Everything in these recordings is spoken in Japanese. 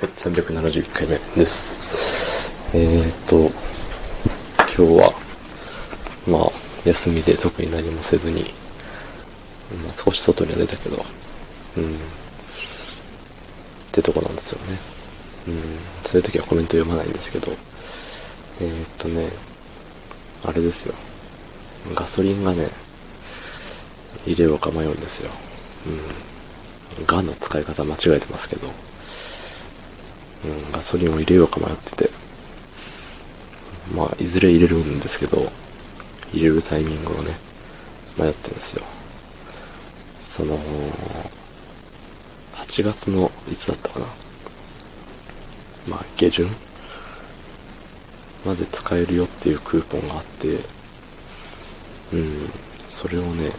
371回目です。えーと、今日は、まあ、休みで特に何もせずに、まあ少し外には出たけど、うん、ってとこなんですよね。うん、そういう時はコメント読まないんですけど、えーとね、あれですよ。ガソリンがね、入れようか迷うんですよ。うん。ガの使い方間違えてますけど、うん、ガソリンを入れようか迷ってて、まあ、いずれ入れるんですけど、入れるタイミングをね、迷ってるんですよ。その、8月の、いつだったかな。まあ、下旬まで使えるよっていうクーポンがあって、うん、それをね、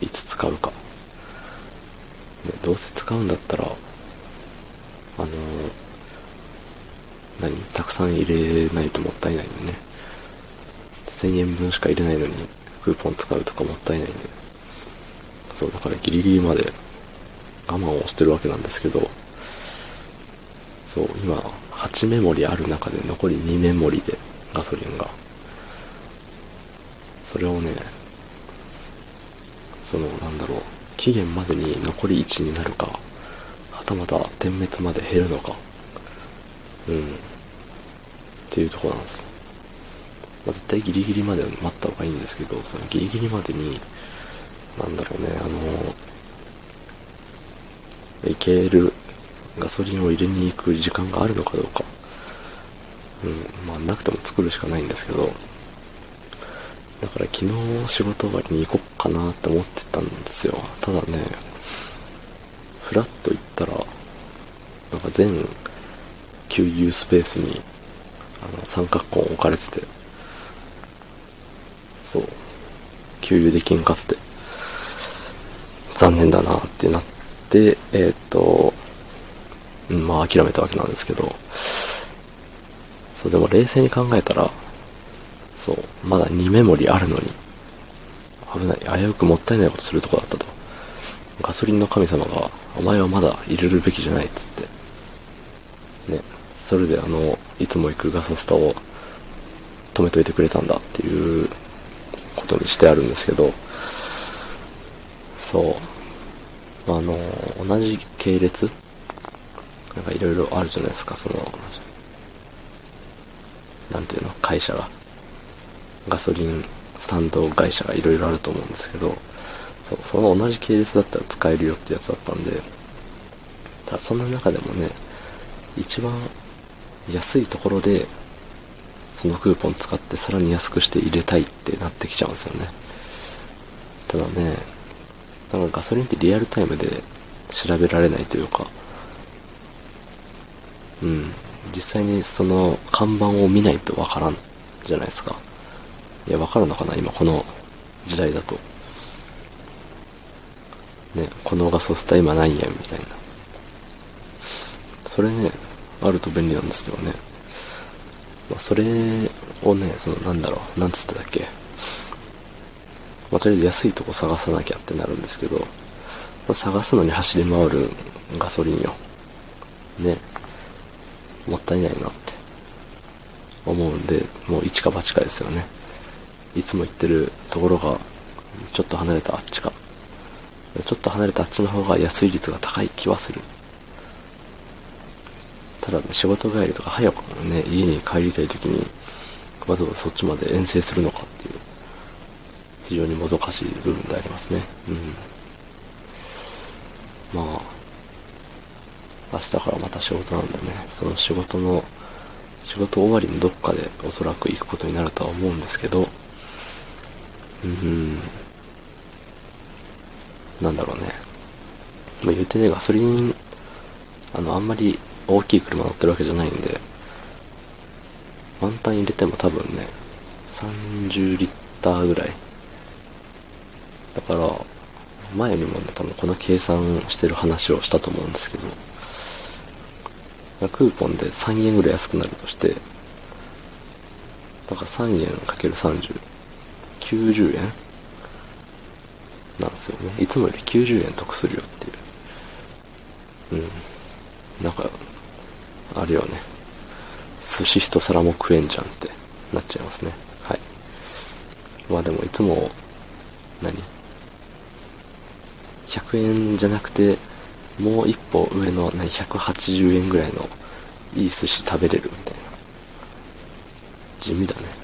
いつ使うか。ね、どうせ使うんだったら、あの何？たくさん入れないともったいないんでね。1000円分しか入れないのに、クーポン使うとかもったいないんで。そう、だからギリギリまで我慢をしてるわけなんですけど、そう、今、8メモリある中で残り2メモリで、ガソリンが。それをね、その、なんだろう、期限までに残り1になるか、たまた点滅まで減るのか、うん、っていうとこなんです。まあ、絶対ギリギリまで待った方がいいんですけど、そのギリギリまでに、なんだろうね、あの、いけるガソリンを入れに行く時間があるのかどうか。うん、まあなくても作るしかないんですけど、だから昨日仕事終わりに行こっかなって思ってたんですよ。ただね、ふらっと行ったら、なんか全給油スペースに、あの、三角コーン置かれてて、そう、給油できんかって、残念だなってなって、えーっと、うんまあ諦めたわけなんですけど、そう、でも冷静に考えたら、そう、まだ2メモリあるのに、危ない、危うくもったいないことするとこだったと。ガソリンの神様が、お前はまだ入れるべきじゃないっつって。ね、それであの、いつも行くガソスタを止めといてくれたんだっていうことにしてあるんですけど、そう、あの、同じ系列？なんかいろいろあるじゃないですか、その、なんていうの、会社が。ガソリンスタンド会社がいろいろあると思うんですけど、そう、その同じ系列だったら使えるよってやつだったんで、ただそんな中でもね、一番安いところで、そのクーポン使ってさらに安くして入れたいってなってきちゃうんですよね。ただね、だからガソリンってリアルタイムで調べられないというか、うん、実際にその看板を見ないとわからんじゃないですか。いや、わかるのかな今この時代だと。ね、このガソスタ今何円みたいな。それね、あると便利なんですけどね。まあ、それをね、そのなんだろう、なんつってたっけ。まあ、とりあえず安いとこ探さなきゃってなるんですけど、まあ探すのに走り回るガソリンよ。ね。もったいないなって思うんで、もう一か八かですよね。いつも行ってるところが、ちょっと離れたあっちか。ちょっと離れたあっちの方が安い率が高い気はする。ただね、仕事帰りとか早くね、家に帰りたい時に、わざわざそっちまで遠征するのかっていう、非常にもどかしい部分でありますね。うん。まあ、明日からまた仕事なんでね、その仕事の、仕事終わりのどっかでおそらく行くことになるとは思うんですけど、うん、なんだろうね。まあ、言うてね、ガソリン、あの、あんまり大きい車乗ってるわけじゃないんで、ワンタン入れても多分ね、30リッターぐらい。だから、前にもね、多分この計算してる話をしたと思うんですけど、クーポンで3円ぐらい安くなるとして、だから3円かける30、90円なんですよね。いつもより90円得するよっていう。うん。なんか、あるよね。寿司一皿も食えんじゃんってなっちゃいますね。はい。まあでもいつも、何 ?100 円じゃなくて、もう一歩上の何？180円ぐらいのいい寿司食べれるみたいな。地味だね。